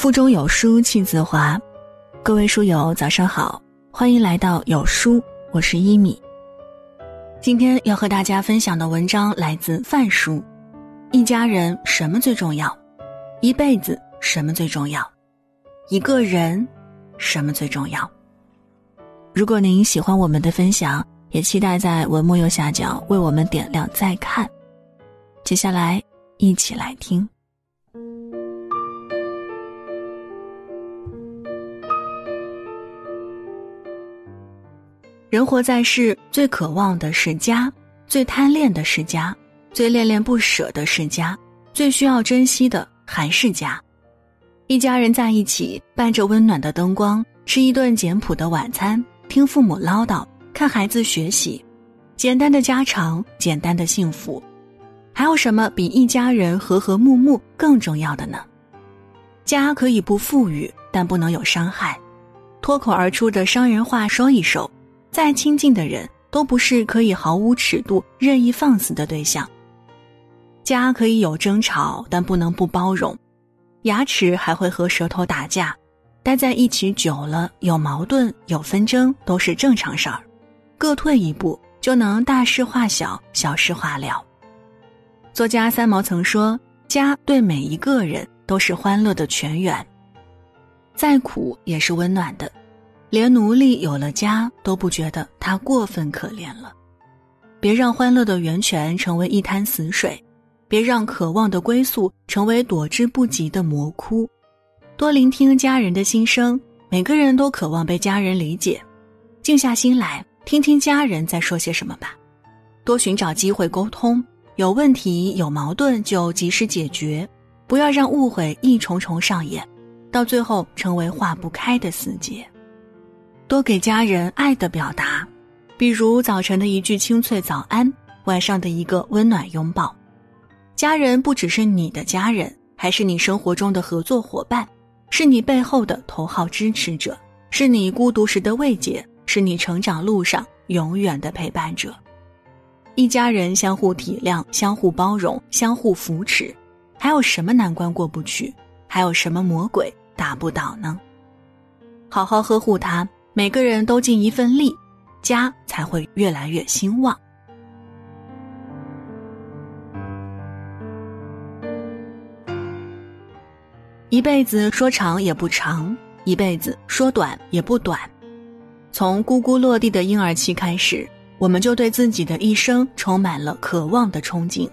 腹中有书气自华，各位书友早上好，欢迎来到有书，我是一米。今天要和大家分享的文章来自范叔。一家人什么最重要？一辈子什么最重要？一个人什么最重要？如果您喜欢我们的分享，也期待在文末右下角为我们点亮再看。接下来一起来听。人活在世，最渴望的是家，最贪恋的是家，最恋恋不舍的是家，最需要珍惜的还是家。一家人在一起，伴着温暖的灯光，吃一顿简朴的晚餐，听父母唠叨，看孩子学习，简单的家常，简单的幸福，还有什么比一家人和和睦睦更重要的呢？家可以不富裕，但不能有伤害。脱口而出的伤人话说一说。再亲近的人都不是可以毫无尺度、任意放肆的对象。家可以有争吵，但不能不包容。牙齿还会和舌头打架，待在一起久了，有矛盾、有纷争都是正常事儿。各退一步，就能大事化小，小事化了。作家三毛曾说：“家对每一个人都是欢乐的泉源，再苦也是温暖的。”连奴隶有了家都不觉得他过分可怜了，别让欢乐的源泉成为一滩死水，别让渴望的归宿成为躲之不及的魔窟。多聆听家人的心声，每个人都渴望被家人理解。静下心来，听听家人在说些什么吧。多寻找机会沟通，有问题有矛盾就及时解决，不要让误会一重重上演，到最后成为化不开的死结。多给家人爱的表达，比如早晨的一句清脆早安，晚上的一个温暖拥抱。家人不只是你的家人，还是你生活中的合作伙伴，是你背后的头号支持者，是你孤独时的慰藉，是你成长路上永远的陪伴者。一家人相互体谅、相互包容、相互扶持，还有什么难关过不去？还有什么魔鬼打不倒呢？好好呵护他。每个人都尽一份力，家才会越来越兴旺。一辈子说长也不长，一辈子说短也不短。从咕咕落地的婴儿期开始，我们就对自己的一生充满了渴望的憧憬。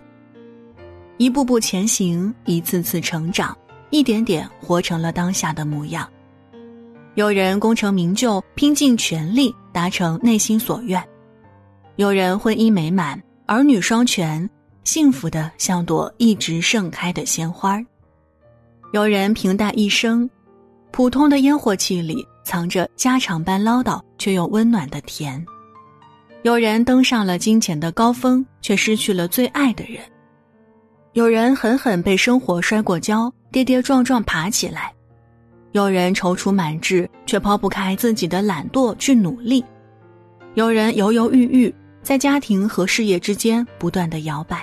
一步步前行，一次次成长，一点点活成了当下的模样。有人功成名就，拼尽全力达成内心所愿；有人婚姻美满，儿女双全，幸福的像朵一直盛开的鲜花；有人平淡一生，普通的烟火气里藏着家常般唠叨却又温暖的甜；有人登上了金钱的高峰，却失去了最爱的人；有人狠狠被生活摔过跤，跌跌撞撞爬起来。有人踌躇满志，却抛不开自己的懒惰去努力；有人犹犹豫豫，在家庭和事业之间不断的摇摆；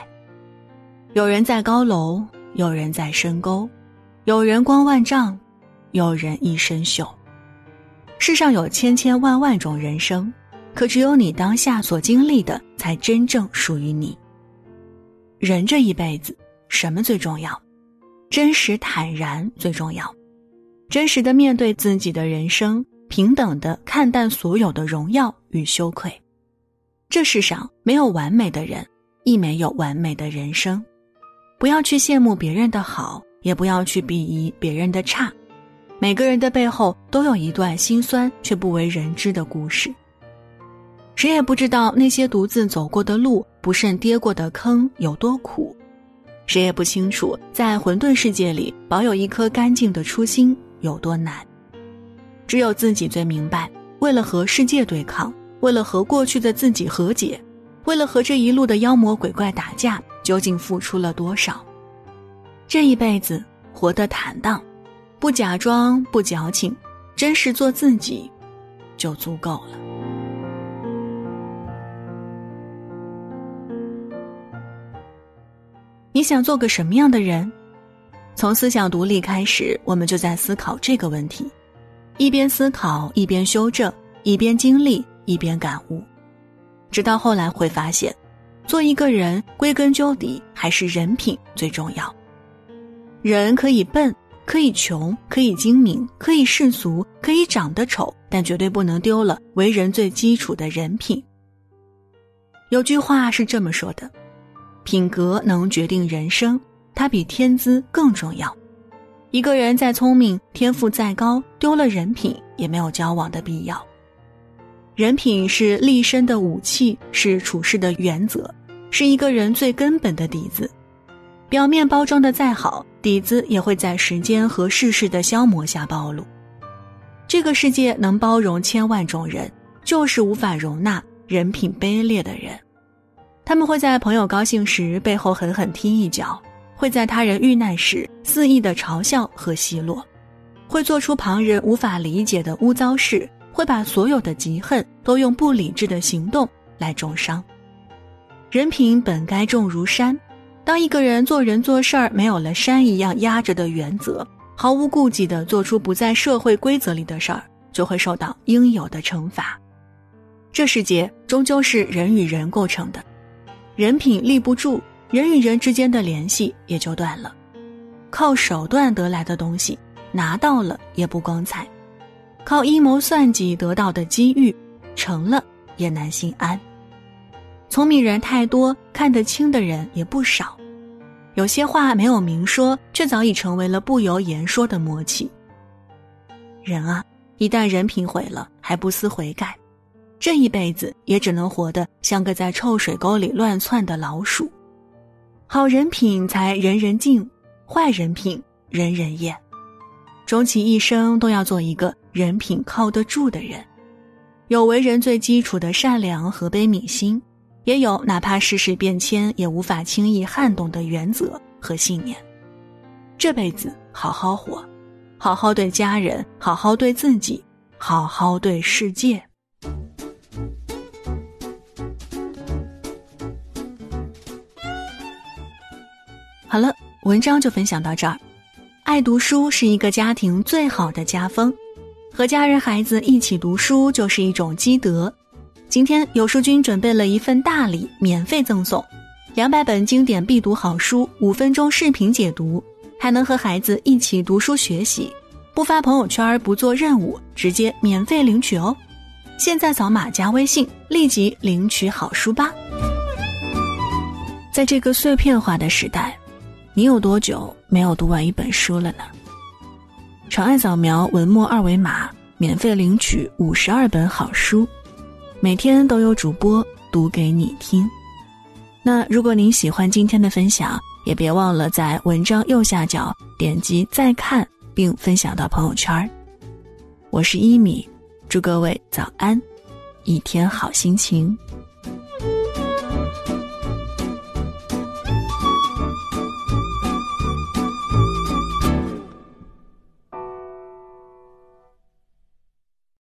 有人在高楼，有人在深沟；有人光万丈，有人一身锈。世上有千千万万种人生，可只有你当下所经历的，才真正属于你。人这一辈子，什么最重要？真实坦然最重要。真实的面对自己的人生，平等的看淡所有的荣耀与羞愧。这世上没有完美的人，亦没有完美的人生。不要去羡慕别人的好，也不要去鄙夷别人的差。每个人的背后都有一段心酸却不为人知的故事。谁也不知道那些独自走过的路，不慎跌过的坑有多苦。谁也不清楚，在混沌世界里，保有一颗干净的初心。有多难，只有自己最明白。为了和世界对抗，为了和过去的自己和解，为了和这一路的妖魔鬼怪打架，究竟付出了多少？这一辈子活得坦荡，不假装，不矫情，真实做自己，就足够了。你想做个什么样的人？从思想独立开始，我们就在思考这个问题，一边思考，一边修正，一边经历，一边感悟，直到后来会发现，做一个人归根究底还是人品最重要。人可以笨，可以穷，可以精明，可以世俗，可以长得丑，但绝对不能丢了为人最基础的人品。有句话是这么说的：“品格能决定人生，它比天资更重要。一个人再聪明，天赋再高，丢了人品也没有交往的必要。人品是立身的武器，是处事的原则，是一个人最根本的底子。表面包装的再好。”底子也会在时间和世事的消磨下暴露。这个世界能包容千万种人，就是无法容纳人品卑劣的人。他们会在朋友高兴时背后狠狠踢一脚，会在他人遇难时肆意的嘲笑和奚落，会做出旁人无法理解的污糟事，会把所有的嫉恨都用不理智的行动来重伤。人品本该重如山。当一个人做人做事儿没有了山一样压着的原则，毫无顾忌的做出不在社会规则里的事儿，就会受到应有的惩罚。这世界终究是人与人构成的，人品立不住，人与人之间的联系也就断了。靠手段得来的东西，拿到了也不光彩；靠阴谋算计得到的机遇，成了也难心安。聪明人太多，看得清的人也不少。有些话没有明说，却早已成为了不由言说的默契。人啊，一旦人品毁了，还不思悔改，这一辈子也只能活得像个在臭水沟里乱窜的老鼠。好人品才人人敬，坏人品人人厌。终其一生都要做一个人品靠得住的人，有为人最基础的善良和悲悯心。也有哪怕世事变迁也无法轻易撼动的原则和信念。这辈子好好活，好好对家人，好好对自己，好好对世界。好了，文章就分享到这儿。爱读书是一个家庭最好的家风，和家人孩子一起读书就是一种积德。今天有书君准备了一份大礼，免费赠送两百本经典必读好书，五分钟视频解读，还能和孩子一起读书学习，不发朋友圈，不做任务，直接免费领取哦！现在扫码加微信，立即领取好书吧！在这个碎片化的时代，你有多久没有读完一本书了呢？长按扫描文末二维码，免费领取五十二本好书。每天都有主播读给你听。那如果您喜欢今天的分享，也别忘了在文章右下角点击再看，并分享到朋友圈。我是一米，祝各位早安，一天好心情。